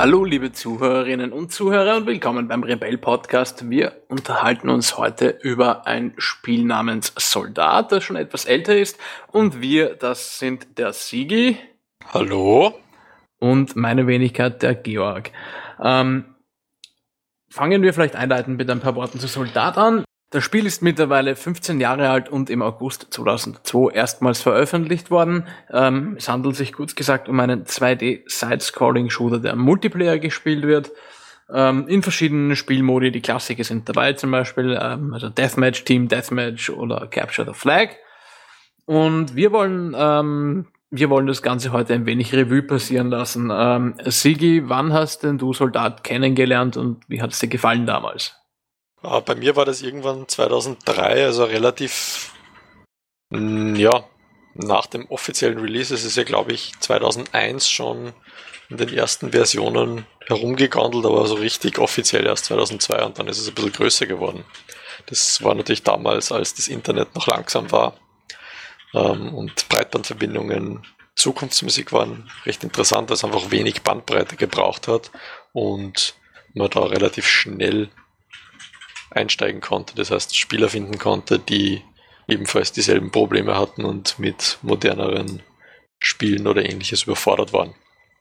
Hallo liebe Zuhörerinnen und Zuhörer und willkommen beim Rebell Podcast. Wir unterhalten uns heute über ein Spiel namens Soldat, das schon etwas älter ist. Und wir, das sind der Sigi. Hallo. Und meine Wenigkeit, der Georg. Ähm, fangen wir vielleicht einleitend mit ein paar Worten zu Soldat an. Das Spiel ist mittlerweile 15 Jahre alt und im August 2002 erstmals veröffentlicht worden. Ähm, es handelt sich kurz gesagt um einen 2D-Side-Scrolling-Shooter, der Multiplayer gespielt wird. Ähm, in verschiedenen Spielmodi. Die Klassiker sind dabei, zum Beispiel ähm, also Deathmatch, Team Deathmatch oder Capture the Flag. Und wir wollen ähm, wir wollen das Ganze heute ein wenig Revue passieren lassen. Ähm, Sigi, wann hast denn du Soldat kennengelernt und wie hat es dir gefallen damals? Ah, bei mir war das irgendwann 2003, also relativ, mm, ja, nach dem offiziellen Release. Es ist ja, glaube ich, 2001 schon in den ersten Versionen herumgegandelt, aber so richtig offiziell erst 2002 und dann ist es ein bisschen größer geworden. Das war natürlich damals, als das Internet noch langsam war ähm, und Breitbandverbindungen Zukunftsmusik waren recht interessant, weil es einfach wenig Bandbreite gebraucht hat und man da relativ schnell einsteigen konnte. Das heißt, Spieler finden konnte, die ebenfalls dieselben Probleme hatten und mit moderneren Spielen oder ähnliches überfordert waren.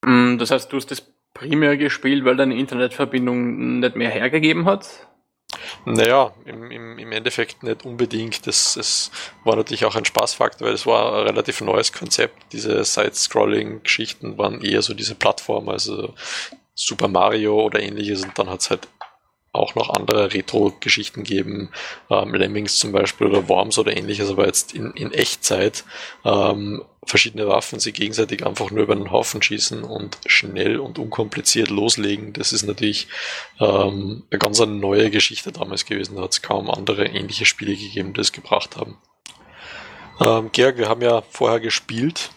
Mm, das heißt, du hast das primär gespielt, weil deine Internetverbindung nicht mehr hergegeben hat? Naja, im, im, im Endeffekt nicht unbedingt. Das, es war natürlich auch ein Spaßfaktor, weil es war ein relativ neues Konzept. Diese Side-Scrolling-Geschichten waren eher so diese Plattform, also Super Mario oder ähnliches und dann hat es halt auch noch andere Retro-Geschichten geben, ähm, Lemmings zum Beispiel oder Worms oder ähnliches, aber jetzt in, in Echtzeit ähm, verschiedene Waffen sie gegenseitig einfach nur über den Haufen schießen und schnell und unkompliziert loslegen. Das ist natürlich ähm, eine ganz eine neue Geschichte damals gewesen. Da hat es kaum andere ähnliche Spiele gegeben, die es gebracht haben. Ähm, Georg, wir haben ja vorher gespielt,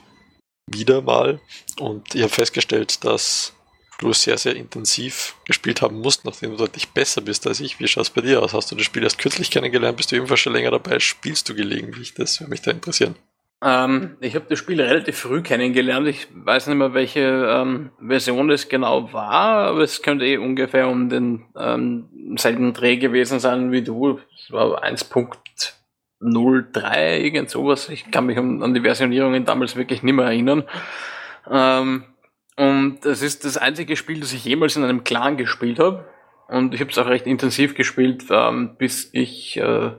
wieder mal, und ich habe festgestellt, dass du sehr, sehr intensiv gespielt haben musst, nachdem du deutlich besser bist als ich. Wie schaut es bei dir aus? Hast du das Spiel erst kürzlich kennengelernt? Bist du ebenfalls schon länger dabei? Spielst du gelegentlich? Das würde mich da interessieren. Ähm, ich habe das Spiel relativ früh kennengelernt. Ich weiß nicht mehr, welche ähm, Version es genau war, aber es könnte eh ungefähr um den ähm, selben Dreh gewesen sein wie du. Es war 1.03, irgend sowas. Ich kann mich an, an die Versionierungen damals wirklich nicht mehr erinnern. Ähm, und es ist das einzige Spiel, das ich jemals in einem Clan gespielt habe. Und ich habe es auch recht intensiv gespielt, ähm, bis ich äh,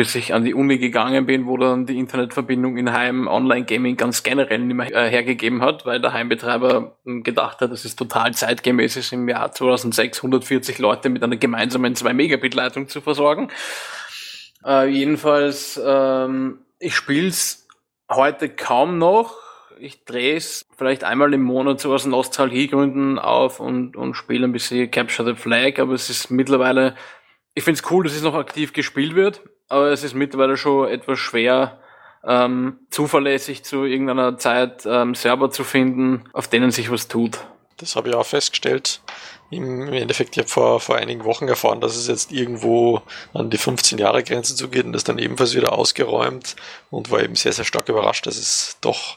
bis ich an die Uni gegangen bin, wo dann die Internetverbindung in Heim Online Gaming ganz generell nicht mehr äh, hergegeben hat, weil der Heimbetreiber hm, gedacht hat, dass es total zeitgemäß ist, im Jahr 2006 140 Leute mit einer gemeinsamen 2 Megabit Leitung zu versorgen. Äh, jedenfalls, ähm, ich spiel's heute kaum noch ich drehe es vielleicht einmal im Monat so aus Nostalgiegründen auf und, und spiele ein bisschen Capture the Flag, aber es ist mittlerweile, ich finde es cool, dass es noch aktiv gespielt wird, aber es ist mittlerweile schon etwas schwer, ähm, zuverlässig zu irgendeiner Zeit ähm, Server zu finden, auf denen sich was tut. Das habe ich auch festgestellt. Im Endeffekt, ich habe vor, vor einigen Wochen erfahren, dass es jetzt irgendwo an die 15-Jahre-Grenze zugeht und das dann ebenfalls wieder ausgeräumt und war eben sehr, sehr stark überrascht, dass es doch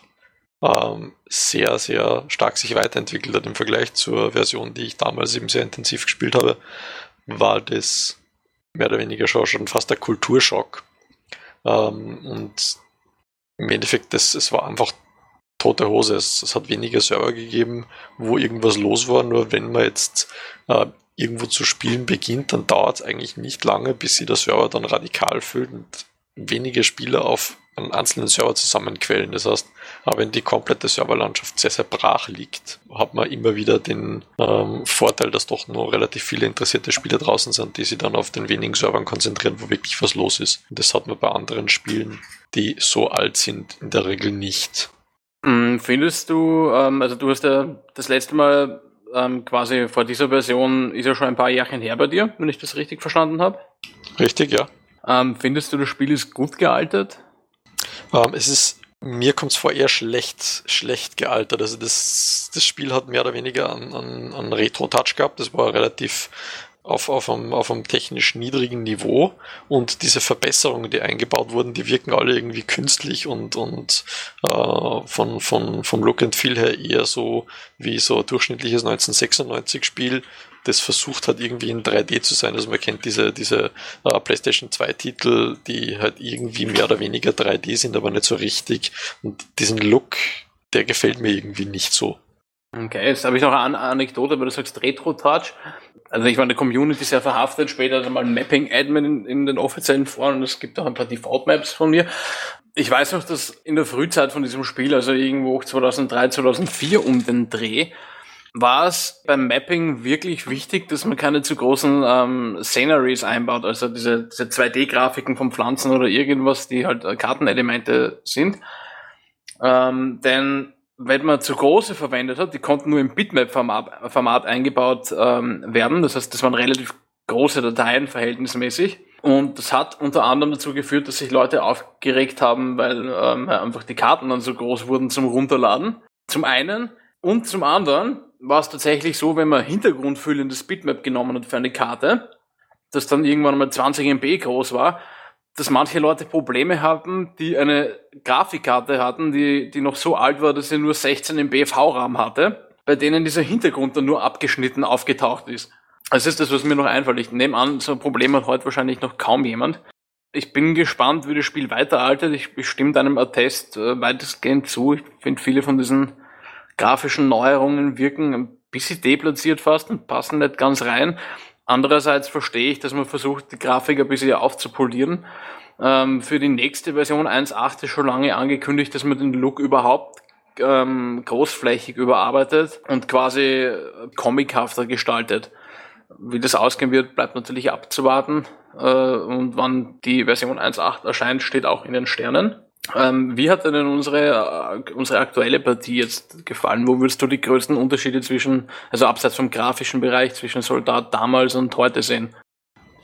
ähm, sehr, sehr stark sich weiterentwickelt hat im Vergleich zur Version, die ich damals eben sehr intensiv gespielt habe, war das mehr oder weniger schon, fast der Kulturschock. Ähm, und im Endeffekt, das, es war einfach tote Hose. Es, es, hat weniger Server gegeben, wo irgendwas los war. Nur wenn man jetzt äh, irgendwo zu spielen beginnt, dann dauert es eigentlich nicht lange, bis sich der Server dann radikal füllt und wenige Spieler auf einen einzelnen Server zusammenquellen. Das heißt, wenn die komplette Serverlandschaft sehr, sehr brach liegt, hat man immer wieder den ähm, Vorteil, dass doch nur relativ viele interessierte Spieler draußen sind, die sich dann auf den wenigen Servern konzentrieren, wo wirklich was los ist. Und das hat man bei anderen Spielen, die so alt sind, in der Regel nicht. Hm, findest du, ähm, also du hast ja das letzte Mal ähm, quasi vor dieser Version, ist ja schon ein paar Jährchen her bei dir, wenn ich das richtig verstanden habe? Richtig, ja. Ähm, findest du, das Spiel ist gut gealtert? Ähm, es ist, mir kommt es vor, eher schlecht, schlecht gealtert. Also das, das Spiel hat mehr oder weniger einen, einen, einen Retro-Touch gehabt. Das war relativ auf, auf, einem, auf einem technisch niedrigen Niveau und diese Verbesserungen, die eingebaut wurden, die wirken alle irgendwie künstlich und, und äh, von, von, vom Look and Feel her eher so wie so ein durchschnittliches 1996-Spiel, das versucht hat, irgendwie in 3D zu sein. Also man kennt diese, diese äh, PlayStation 2-Titel, die halt irgendwie mehr oder weniger 3D sind, aber nicht so richtig. Und diesen Look, der gefällt mir irgendwie nicht so. Okay, jetzt habe ich noch eine Anekdote, weil du sagst Retro-Touch. Also ich in der Community sehr verhaftet, später mal Mapping-Admin in, in, den offiziellen Foren und es gibt auch ein paar Default-Maps von mir. Ich weiß noch, dass in der Frühzeit von diesem Spiel, also irgendwo 2003, 2004 um den Dreh, war es beim Mapping wirklich wichtig, dass man keine zu großen ähm, Sceneries einbaut, also diese, diese 2D-Grafiken von Pflanzen oder irgendwas, die halt Kartenelemente sind. Ähm, denn wenn man zu große verwendet hat, die konnten nur im Bitmap-Format Format eingebaut ähm, werden. Das heißt, das waren relativ große Dateien verhältnismäßig. Und das hat unter anderem dazu geführt, dass sich Leute aufgeregt haben, weil ähm, einfach die Karten dann so groß wurden zum Runterladen. Zum einen. Und zum anderen war es tatsächlich so, wenn man hintergrundfüllendes Bitmap genommen hat für eine Karte, das dann irgendwann mal 20 MB groß war, dass manche Leute Probleme hatten, die eine Grafikkarte hatten, die, die noch so alt war, dass sie nur 16 MB V-RAM hatte, bei denen dieser Hintergrund dann nur abgeschnitten aufgetaucht ist. Das ist das, was mir noch einfällt. Ich nehme an, so ein Problem hat heute wahrscheinlich noch kaum jemand. Ich bin gespannt, wie das Spiel weiteraltet. Ich bestimme deinem Attest äh, weitestgehend zu. Ich finde, viele von diesen grafischen Neuerungen wirken ein bisschen deplatziert fast und passen nicht ganz rein. Andererseits verstehe ich, dass man versucht, die Grafik ein bisschen aufzupolieren. Ähm, für die nächste Version 1.8 ist schon lange angekündigt, dass man den Look überhaupt ähm, großflächig überarbeitet und quasi comichafter gestaltet. Wie das ausgehen wird, bleibt natürlich abzuwarten. Äh, und wann die Version 1.8 erscheint, steht auch in den Sternen. Ähm, wie hat denn unsere, äh, unsere aktuelle Partie jetzt gefallen? Wo würdest du die größten Unterschiede zwischen, also abseits vom grafischen Bereich, zwischen Soldat damals und heute sehen?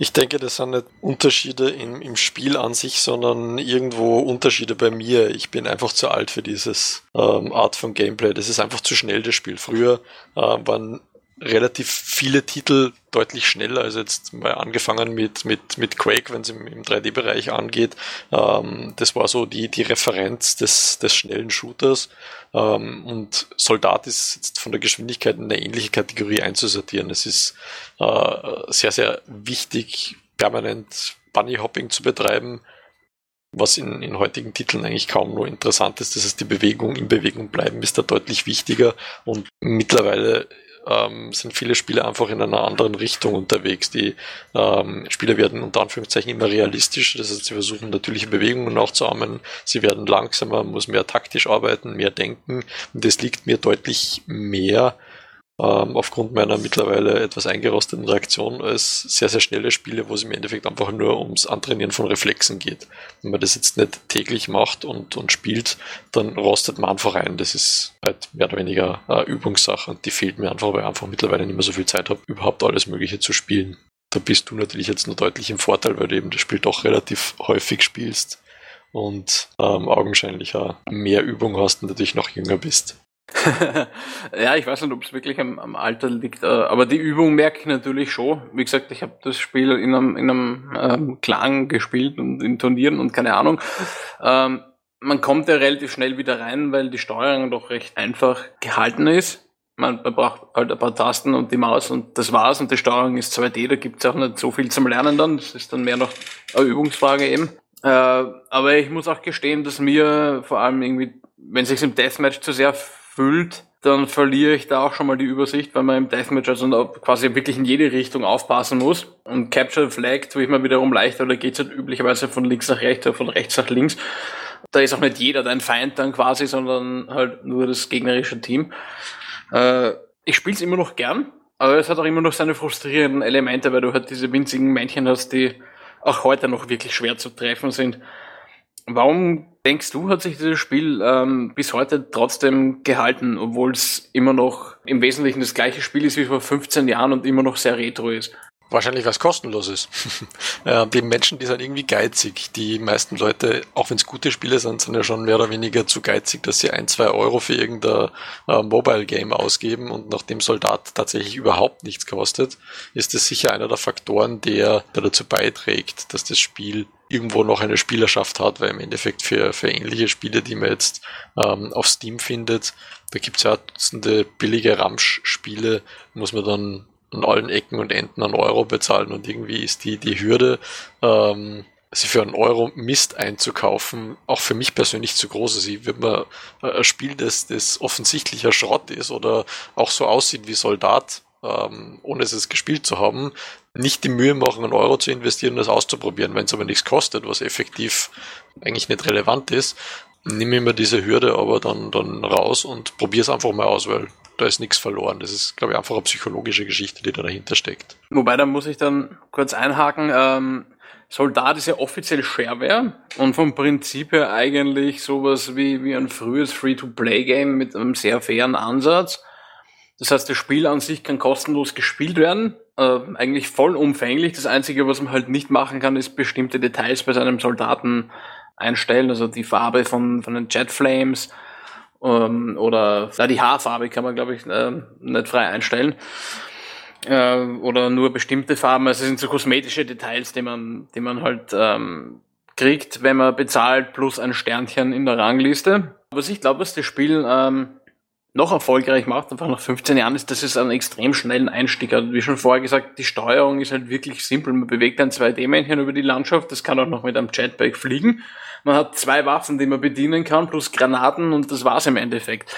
Ich denke, das sind nicht Unterschiede im, im Spiel an sich, sondern irgendwo Unterschiede bei mir. Ich bin einfach zu alt für dieses ähm, Art von Gameplay. Das ist einfach zu schnell, das Spiel. Früher äh, waren relativ viele Titel deutlich schneller. Also jetzt mal angefangen mit, mit, mit Quake, wenn es im, im 3D-Bereich angeht. Ähm, das war so die, die Referenz des, des schnellen Shooters. Ähm, und Soldat ist jetzt von der Geschwindigkeit in eine ähnliche Kategorie einzusortieren. Es ist äh, sehr, sehr wichtig, permanent Bunny-Hopping zu betreiben was in, in heutigen Titeln eigentlich kaum nur interessant ist. Das heißt, die Bewegung in Bewegung bleiben ist da deutlich wichtiger und mittlerweile ähm, sind viele Spieler einfach in einer anderen Richtung unterwegs. Die ähm, Spieler werden unter Anführungszeichen immer realistischer, das heißt, sie versuchen natürliche Bewegungen nachzuahmen, sie werden langsamer, muss mehr taktisch arbeiten, mehr denken. Und das liegt mir deutlich mehr ähm, aufgrund meiner mittlerweile etwas eingerosteten Reaktion als sehr, sehr schnelle Spiele, wo es im Endeffekt einfach nur ums Antrainieren von Reflexen geht. Wenn man das jetzt nicht täglich macht und, und spielt, dann rostet man einfach ein. Das ist halt mehr oder weniger äh, Übungssache und die fehlt mir einfach, weil ich einfach mittlerweile nicht mehr so viel Zeit habe, überhaupt alles Mögliche zu spielen. Da bist du natürlich jetzt nur deutlich im Vorteil, weil du eben das Spiel doch relativ häufig spielst und ähm, augenscheinlich mehr Übung hast und natürlich noch jünger bist. ja, ich weiß nicht, ob es wirklich am, am, Alter liegt, äh, aber die Übung merke ich natürlich schon. Wie gesagt, ich habe das Spiel in einem, in einem ähm, Klang gespielt und in Turnieren und keine Ahnung. Ähm, man kommt ja relativ schnell wieder rein, weil die Steuerung doch recht einfach gehalten ist. Man, braucht halt ein paar Tasten und die Maus und das war's. Und die Steuerung ist 2D, da gibt's auch nicht so viel zum Lernen dann. Das ist dann mehr noch eine Übungsfrage eben. Äh, aber ich muss auch gestehen, dass mir vor allem irgendwie, wenn es sich im Deathmatch zu sehr füllt, dann verliere ich da auch schon mal die Übersicht, weil man im Deathmatch also quasi wirklich in jede Richtung aufpassen muss. Und Capture Flag tue ich mir wiederum leichter, geht es halt üblicherweise von links nach rechts oder von rechts nach links. Da ist auch nicht jeder dein Feind dann quasi, sondern halt nur das gegnerische Team. Äh, ich spiele es immer noch gern, aber es hat auch immer noch seine frustrierenden Elemente, weil du halt diese winzigen Männchen hast, die auch heute noch wirklich schwer zu treffen sind. Warum denkst du, hat sich dieses Spiel ähm, bis heute trotzdem gehalten, obwohl es immer noch im Wesentlichen das gleiche Spiel ist wie vor 15 Jahren und immer noch sehr retro ist? Wahrscheinlich, was kostenlos ist. die Menschen, die sind irgendwie geizig. Die meisten Leute, auch wenn es gute Spiele sind, sind ja schon mehr oder weniger zu geizig, dass sie ein, zwei Euro für irgendein äh, Mobile-Game ausgeben und nachdem Soldat tatsächlich überhaupt nichts kostet, ist das sicher einer der Faktoren, der, der dazu beiträgt, dass das Spiel irgendwo noch eine Spielerschaft hat, weil im Endeffekt für, für ähnliche Spiele, die man jetzt ähm, auf Steam findet, da gibt's ja Dutzende billige Ramsch-Spiele, muss man dann an allen Ecken und Enden einen Euro bezahlen und irgendwie ist die, die Hürde, ähm, sie für einen Euro Mist einzukaufen, auch für mich persönlich zu groß ist. Ich würde mir äh, ein Spiel, das, das offensichtlicher Schrott ist oder auch so aussieht wie Soldat, ähm, ohne es gespielt zu haben, nicht die Mühe machen, einen Euro zu investieren und das auszuprobieren. Wenn es aber nichts kostet, was effektiv eigentlich nicht relevant ist, nehme ich mir diese Hürde aber dann, dann raus und probiere es einfach mal aus, weil da ist nichts verloren. Das ist, glaube ich, einfach eine psychologische Geschichte, die da dahinter steckt. Wobei, da muss ich dann kurz einhaken. Ähm, Soldat ist ja offiziell Shareware und vom Prinzip her eigentlich sowas wie, wie ein frühes Free-to-Play-Game mit einem sehr fairen Ansatz. Das heißt, das Spiel an sich kann kostenlos gespielt werden. Äh, eigentlich vollumfänglich. Das Einzige, was man halt nicht machen kann, ist bestimmte Details bei seinem Soldaten einstellen. Also die Farbe von, von den Jet Flames, ähm, oder ja, die Haarfarbe kann man, glaube ich, äh, nicht frei einstellen. Äh, oder nur bestimmte Farben. Also es sind so kosmetische Details, die man, die man halt ähm, kriegt, wenn man bezahlt, plus ein Sternchen in der Rangliste. Was ich glaube, was das Spiel ähm, noch erfolgreich macht, einfach nach 15 Jahren, ist, dass es einen extrem schnellen Einstieg hat. Wie schon vorher gesagt, die Steuerung ist halt wirklich simpel. Man bewegt ein 2D-Männchen über die Landschaft, das kann auch noch mit einem Jetpack fliegen. Man hat zwei Waffen, die man bedienen kann, plus Granaten und das war's im Endeffekt.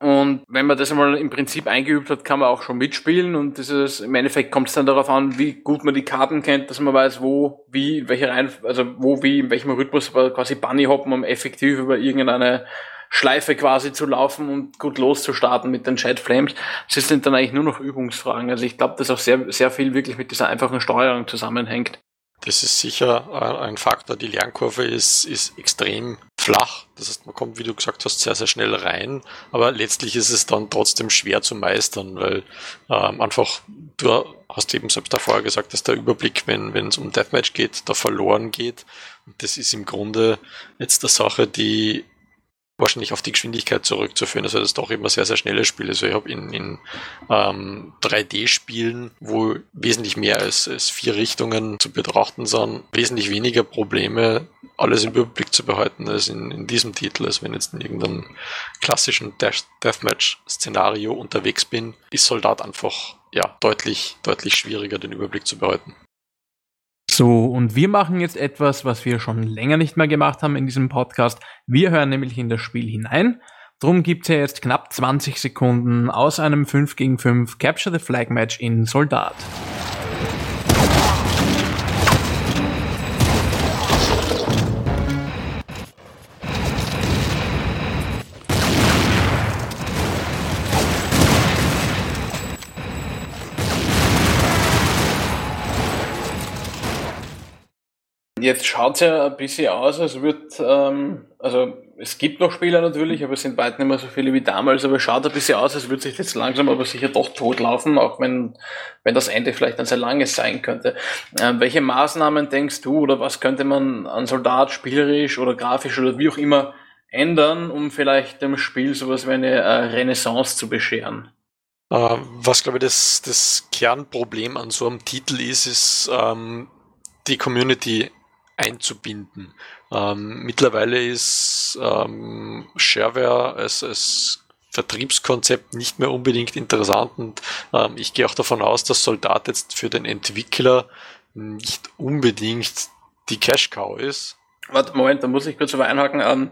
Und wenn man das einmal im Prinzip eingeübt hat, kann man auch schon mitspielen und dieses, im Endeffekt kommt es dann darauf an, wie gut man die Karten kennt, dass man weiß, wo, wie, welche Reihen, also wo, wie, in welchem Rhythmus quasi Bunny hoppen, um effektiv über irgendeine Schleife quasi zu laufen und gut loszustarten mit den Chat Flames. Das sind dann eigentlich nur noch Übungsfragen. Also ich glaube, dass auch sehr, sehr viel wirklich mit dieser einfachen Steuerung zusammenhängt. Das ist sicher äh, ein Faktor. Die Lernkurve ist, ist extrem flach. Das heißt, man kommt, wie du gesagt hast, sehr, sehr schnell rein. Aber letztlich ist es dann trotzdem schwer zu meistern, weil ähm, einfach, du hast eben selbst davor gesagt, dass der Überblick, wenn, wenn es um Deathmatch geht, da verloren geht. Und das ist im Grunde jetzt eine Sache, die wahrscheinlich auf die Geschwindigkeit zurückzuführen. Also das doch immer sehr, sehr schnelle Spiele. Also ich habe in, in ähm, 3D-Spielen, wo wesentlich mehr als, als vier Richtungen zu betrachten sind, wesentlich weniger Probleme, alles im Überblick zu behalten, als in, in diesem Titel. Als wenn ich jetzt in irgendeinem klassischen Deathmatch-Szenario unterwegs bin, ist Soldat einfach ja, deutlich, deutlich schwieriger, den Überblick zu behalten. So, und wir machen jetzt etwas, was wir schon länger nicht mehr gemacht haben in diesem Podcast. Wir hören nämlich in das Spiel hinein. Drum gibt's ja jetzt knapp 20 Sekunden aus einem 5 gegen 5 Capture the Flag Match in Soldat. Jetzt schaut es ja ein bisschen aus, als wird, ähm, also es gibt noch Spieler natürlich, aber es sind weit nicht mehr so viele wie damals, aber es schaut ein bisschen aus, als würde sich jetzt langsam aber sicher doch totlaufen, auch wenn, wenn das Ende vielleicht ein sehr langes sein könnte. Ähm, welche Maßnahmen denkst du oder was könnte man an Soldat spielerisch oder grafisch oder wie auch immer ändern, um vielleicht dem Spiel sowas wie eine äh, Renaissance zu bescheren? Uh, was glaube ich das, das Kernproblem an so einem Titel ist, ist ähm, die Community einzubinden. Ähm, mittlerweile ist ähm, Shareware als, als Vertriebskonzept nicht mehr unbedingt interessant und ähm, ich gehe auch davon aus, dass Soldat jetzt für den Entwickler nicht unbedingt die Cash Cow ist. Warte, Moment, da muss ich kurz aber einhaken. Ähm,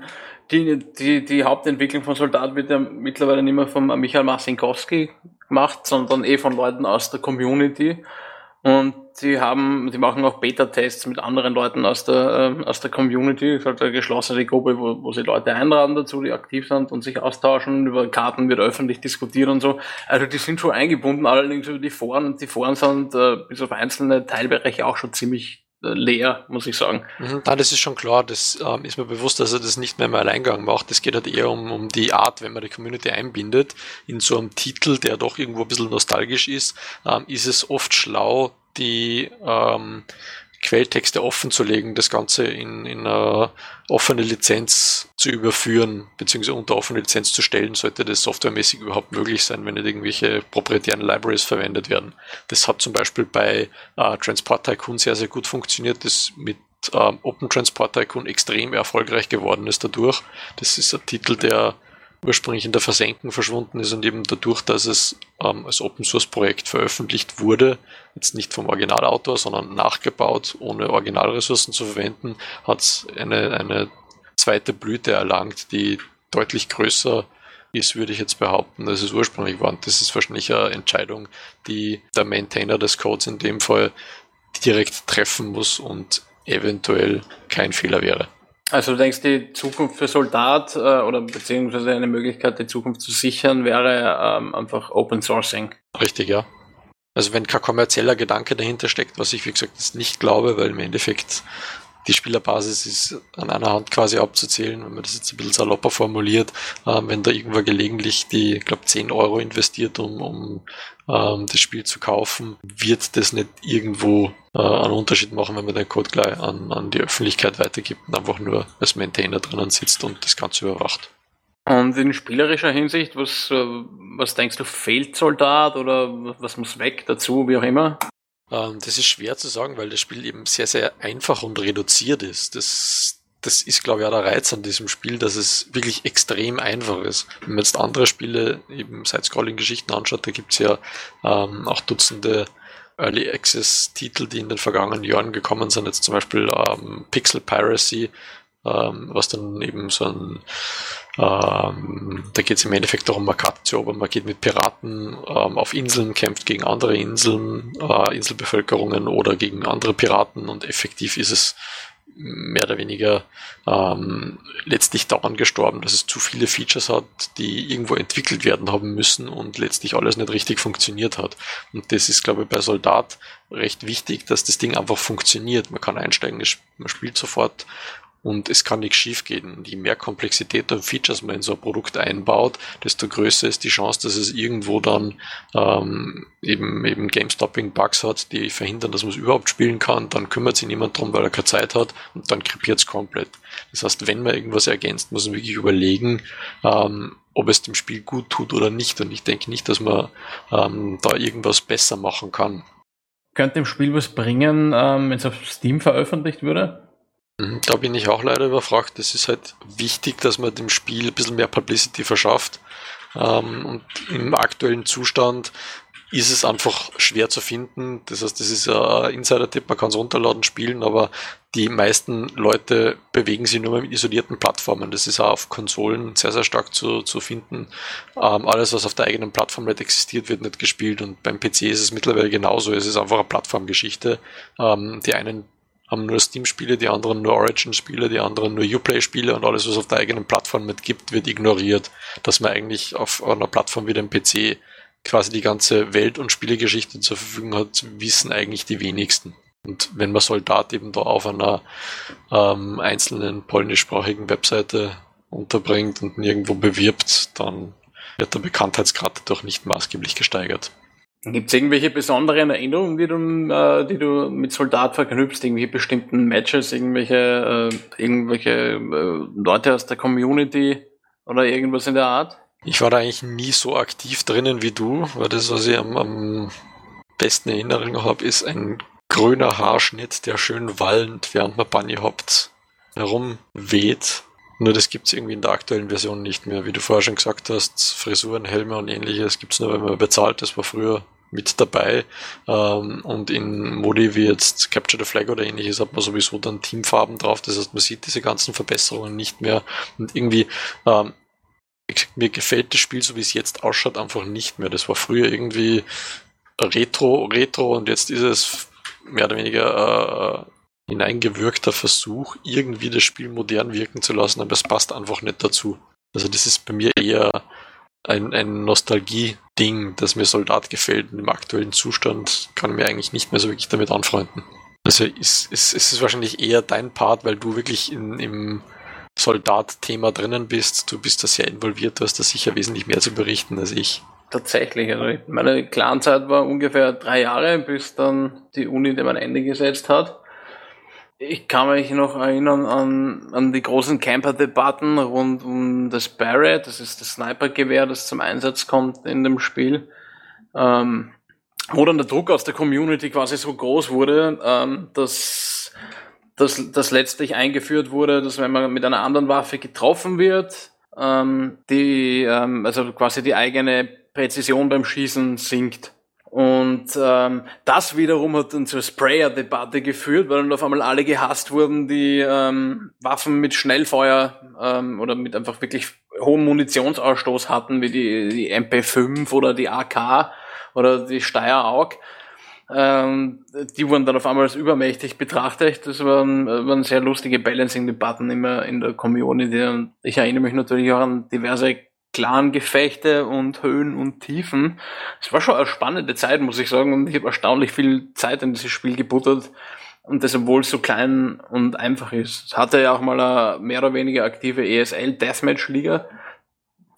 die, die, die Hauptentwicklung von Soldat wird ja mittlerweile nicht mehr von Michael Masinkowski gemacht, sondern eh von Leuten aus der Community. Und die haben, die machen auch Beta-Tests mit anderen Leuten aus der, äh, aus der Community. Das ist halt eine geschlossene Gruppe, wo, wo sie Leute einladen dazu, die aktiv sind und sich austauschen. Über Karten wird öffentlich diskutiert und so. Also die sind schon eingebunden, allerdings über die Foren und die Foren sind äh, bis auf einzelne Teilbereiche auch schon ziemlich leer, muss ich sagen. Mhm. Ah, das ist schon klar, das ähm, ist mir bewusst, dass er das nicht mehr im Alleingang macht. Es geht halt eher um, um die Art, wenn man die Community einbindet. In so einem Titel, der doch irgendwo ein bisschen nostalgisch ist, ähm, ist es oft schlau, die ähm, Quelltexte offen zu legen, das Ganze in, in eine offene Lizenz zu überführen, beziehungsweise unter offene Lizenz zu stellen, sollte das softwaremäßig überhaupt möglich sein, wenn nicht irgendwelche proprietären Libraries verwendet werden. Das hat zum Beispiel bei äh, Transport Tycoon sehr, sehr gut funktioniert, das mit ähm, Open Transport Tycoon extrem erfolgreich geworden ist dadurch. Das ist ein Titel, der ursprünglich in der Versenkung verschwunden ist und eben dadurch, dass es ähm, als Open Source Projekt veröffentlicht wurde, jetzt nicht vom Originalautor, sondern nachgebaut, ohne Originalressourcen zu verwenden, hat es eine, eine zweite Blüte erlangt, die deutlich größer ist, würde ich jetzt behaupten, als es ursprünglich war. Und das ist wahrscheinlich eine Entscheidung, die der Maintainer des Codes in dem Fall direkt treffen muss und eventuell kein Fehler wäre. Also du denkst, die Zukunft für Soldat äh, oder beziehungsweise eine Möglichkeit, die Zukunft zu sichern, wäre ähm, einfach Open Sourcing. Richtig, ja. Also wenn kein kommerzieller Gedanke dahinter steckt, was ich wie gesagt nicht glaube, weil im Endeffekt die Spielerbasis ist an einer Hand quasi abzuzählen, wenn man das jetzt ein bisschen salopper formuliert, ähm, wenn da irgendwo gelegentlich die, ich glaube, 10 Euro investiert, um, um ähm, das Spiel zu kaufen, wird das nicht irgendwo äh, einen Unterschied machen, wenn man den Code gleich an, an die Öffentlichkeit weitergibt und einfach nur als Maintainer drinnen sitzt und das Ganze überwacht. Und in spielerischer Hinsicht, was, äh, was denkst du, fehlt Soldat oder was muss weg dazu, wie auch immer? Ähm, das ist schwer zu sagen, weil das Spiel eben sehr, sehr einfach und reduziert ist. Das, das ist, glaube ich, auch der Reiz an diesem Spiel, dass es wirklich extrem einfach ist. Wenn man jetzt andere Spiele, eben Side-Scrolling-Geschichten anschaut, da gibt's ja ähm, auch Dutzende Early Access-Titel, die in den vergangenen Jahren gekommen sind. Jetzt zum Beispiel ähm, Pixel Piracy, ähm, was dann eben so ein, ähm, da geht es im Endeffekt darum, man Markatio, aber man geht mit Piraten ähm, auf Inseln, kämpft gegen andere Inseln, äh, Inselbevölkerungen oder gegen andere Piraten und effektiv ist es mehr oder weniger ähm, letztlich daran gestorben, dass es zu viele Features hat, die irgendwo entwickelt werden haben müssen und letztlich alles nicht richtig funktioniert hat. Und das ist, glaube ich, bei Soldat recht wichtig, dass das Ding einfach funktioniert. Man kann einsteigen, man spielt sofort und es kann nichts schiefgehen. Je mehr Komplexität und Features man in so ein Produkt einbaut, desto größer ist die Chance, dass es irgendwo dann ähm, eben, eben Game-Stopping-Bugs hat, die verhindern, dass man es überhaupt spielen kann. Dann kümmert sich niemand drum, weil er keine Zeit hat und dann krepiert es komplett. Das heißt, wenn man irgendwas ergänzt, muss man wirklich überlegen, ähm, ob es dem Spiel gut tut oder nicht. Und ich denke nicht, dass man ähm, da irgendwas besser machen kann. Könnte dem Spiel was bringen, ähm, wenn es auf Steam veröffentlicht würde? Mhm, da bin ich auch leider überfragt. Es ist halt wichtig, dass man dem Spiel ein bisschen mehr Publicity verschafft. Ähm, und im aktuellen Zustand ist es einfach schwer zu finden. Das heißt, das ist ein Insider-Tipp, man kann es runterladen, spielen, aber die meisten Leute bewegen sich nur mit isolierten Plattformen. Das ist auch auf Konsolen sehr, sehr stark zu, zu finden. Ähm, alles, was auf der eigenen Plattform nicht existiert, wird nicht gespielt und beim PC ist es mittlerweile genauso. Es ist einfach eine Plattformgeschichte. Ähm, die einen haben nur Steam-Spiele, die anderen nur Origin-Spiele, die anderen nur Uplay-Spiele und alles, was auf der eigenen Plattform mit gibt, wird ignoriert. Dass man eigentlich auf einer Plattform wie dem PC quasi die ganze Welt- und Spielegeschichte zur Verfügung hat, wissen eigentlich die wenigsten. Und wenn man Soldat eben da auf einer ähm, einzelnen polnischsprachigen Webseite unterbringt und nirgendwo bewirbt, dann wird der Bekanntheitsgrad doch nicht maßgeblich gesteigert. Gibt es irgendwelche besonderen Erinnerungen, die du, äh, die du mit Soldat verknüpfst, irgendwelche bestimmten Matches, irgendwelche, äh, irgendwelche äh, Leute aus der Community oder irgendwas in der Art? Ich war da eigentlich nie so aktiv drinnen wie du, weil das, was ich am, am besten Erinnerung habe, ist ein grüner Haarschnitt, der schön wallend, während man Bunny hoppt, herumweht. Nur das gibt's irgendwie in der aktuellen Version nicht mehr. Wie du vorher schon gesagt hast, Frisuren, Helme und ähnliches gibt's nur, wenn man bezahlt. Das war früher mit dabei. Ähm, und in Modi wie jetzt Capture the Flag oder ähnliches hat man sowieso dann Teamfarben drauf. Das heißt, man sieht diese ganzen Verbesserungen nicht mehr. Und irgendwie, ähm, mir gefällt das Spiel, so wie es jetzt ausschaut, einfach nicht mehr. Das war früher irgendwie Retro, Retro und jetzt ist es mehr oder weniger äh, hineingewirkter Versuch, irgendwie das Spiel modern wirken zu lassen, aber es passt einfach nicht dazu. Also das ist bei mir eher ein, ein Nostalgie-Ding, das mir Soldat gefällt. Und im aktuellen Zustand kann ich mir eigentlich nicht mehr so wirklich damit anfreunden. Also ist, ist, ist es wahrscheinlich eher dein Part, weil du wirklich in, im Soldat-Thema drinnen bist. Du bist da sehr involviert, du hast da sicher wesentlich mehr zu berichten als ich. tatsächlich. Also meine Clanzeit war ungefähr drei Jahre, bis dann die Uni dem ein Ende gesetzt hat. Ich kann mich noch erinnern an, an die großen Camper-Debatten rund um das Barrett, das ist das Sniper-Gewehr, das zum Einsatz kommt in dem Spiel. Ähm, wo dann der Druck aus der Community quasi so groß wurde, ähm, dass, dass, dass letztlich eingeführt wurde, dass wenn man mit einer anderen Waffe getroffen wird, ähm, die, ähm, also quasi die eigene Präzision beim Schießen sinkt. Und ähm, das wiederum hat dann zur Sprayer-Debatte geführt, weil dann auf einmal alle gehasst wurden, die ähm, Waffen mit Schnellfeuer ähm, oder mit einfach wirklich hohem Munitionsausstoß hatten, wie die, die MP5 oder die AK oder die Steyr AUG. Ähm, die wurden dann auf einmal als übermächtig betrachtet. Das waren, waren sehr lustige Balancing-Debatten immer in der Community. Und ich erinnere mich natürlich auch an diverse Clan-Gefechte und Höhen und Tiefen. Es war schon eine spannende Zeit, muss ich sagen, und ich habe erstaunlich viel Zeit in dieses Spiel gebuttert. Und das, obwohl es so klein und einfach ist. Es hatte ja auch mal eine mehr oder weniger aktive ESL Deathmatch-Liga.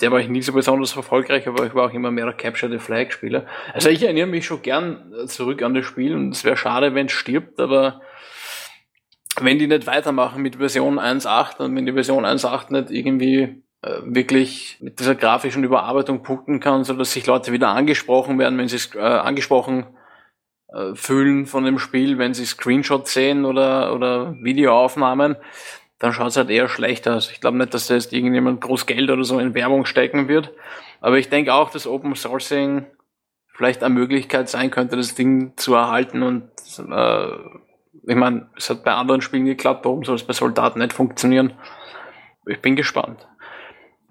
Der war ich nie so besonders erfolgreich, aber ich war auch immer mehr Capture the Flag Spieler. Also ich erinnere mich schon gern zurück an das Spiel und es wäre schade, wenn es stirbt, aber wenn die nicht weitermachen mit Version 1.8 und wenn die Version 1.8 nicht irgendwie wirklich mit dieser grafischen Überarbeitung punkten kann, so dass sich Leute wieder angesprochen werden, wenn sie es äh, angesprochen äh, fühlen von dem Spiel, wenn sie Screenshots sehen oder, oder Videoaufnahmen, dann schaut es halt eher schlechter aus. Ich glaube nicht, dass da jetzt irgendjemand groß Geld oder so in Werbung stecken wird. Aber ich denke auch, dass Open Sourcing vielleicht eine Möglichkeit sein könnte, das Ding zu erhalten und äh, ich meine, es hat bei anderen Spielen geklappt, warum soll es bei Soldaten nicht funktionieren? Ich bin gespannt.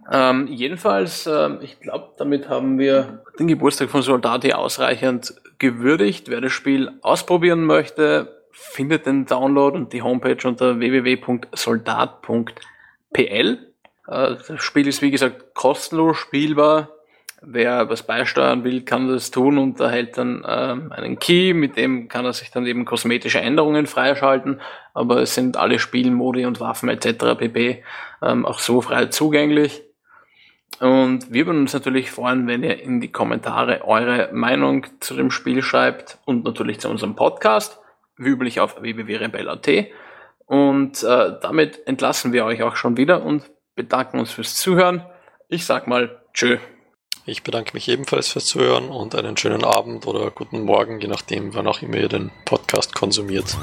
Ähm, jedenfalls, äh, ich glaube, damit haben wir den Geburtstag von Soldati ausreichend gewürdigt. Wer das Spiel ausprobieren möchte, findet den Download und die Homepage unter www.soldat.pl. Äh, das Spiel ist wie gesagt kostenlos spielbar. Wer was beisteuern will, kann das tun und erhält dann ähm, einen Key, mit dem kann er sich dann eben kosmetische Änderungen freischalten. Aber es sind alle Spielmodi und Waffen etc. pp. Ähm, auch so frei zugänglich. Und wir würden uns natürlich freuen, wenn ihr in die Kommentare eure Meinung zu dem Spiel schreibt und natürlich zu unserem Podcast, wie üblich auf www.rebell.at. Und äh, damit entlassen wir euch auch schon wieder und bedanken uns fürs Zuhören. Ich sag mal Tschö. Ich bedanke mich ebenfalls fürs Zuhören und einen schönen Abend oder guten Morgen, je nachdem, wann auch immer ihr den Podcast konsumiert.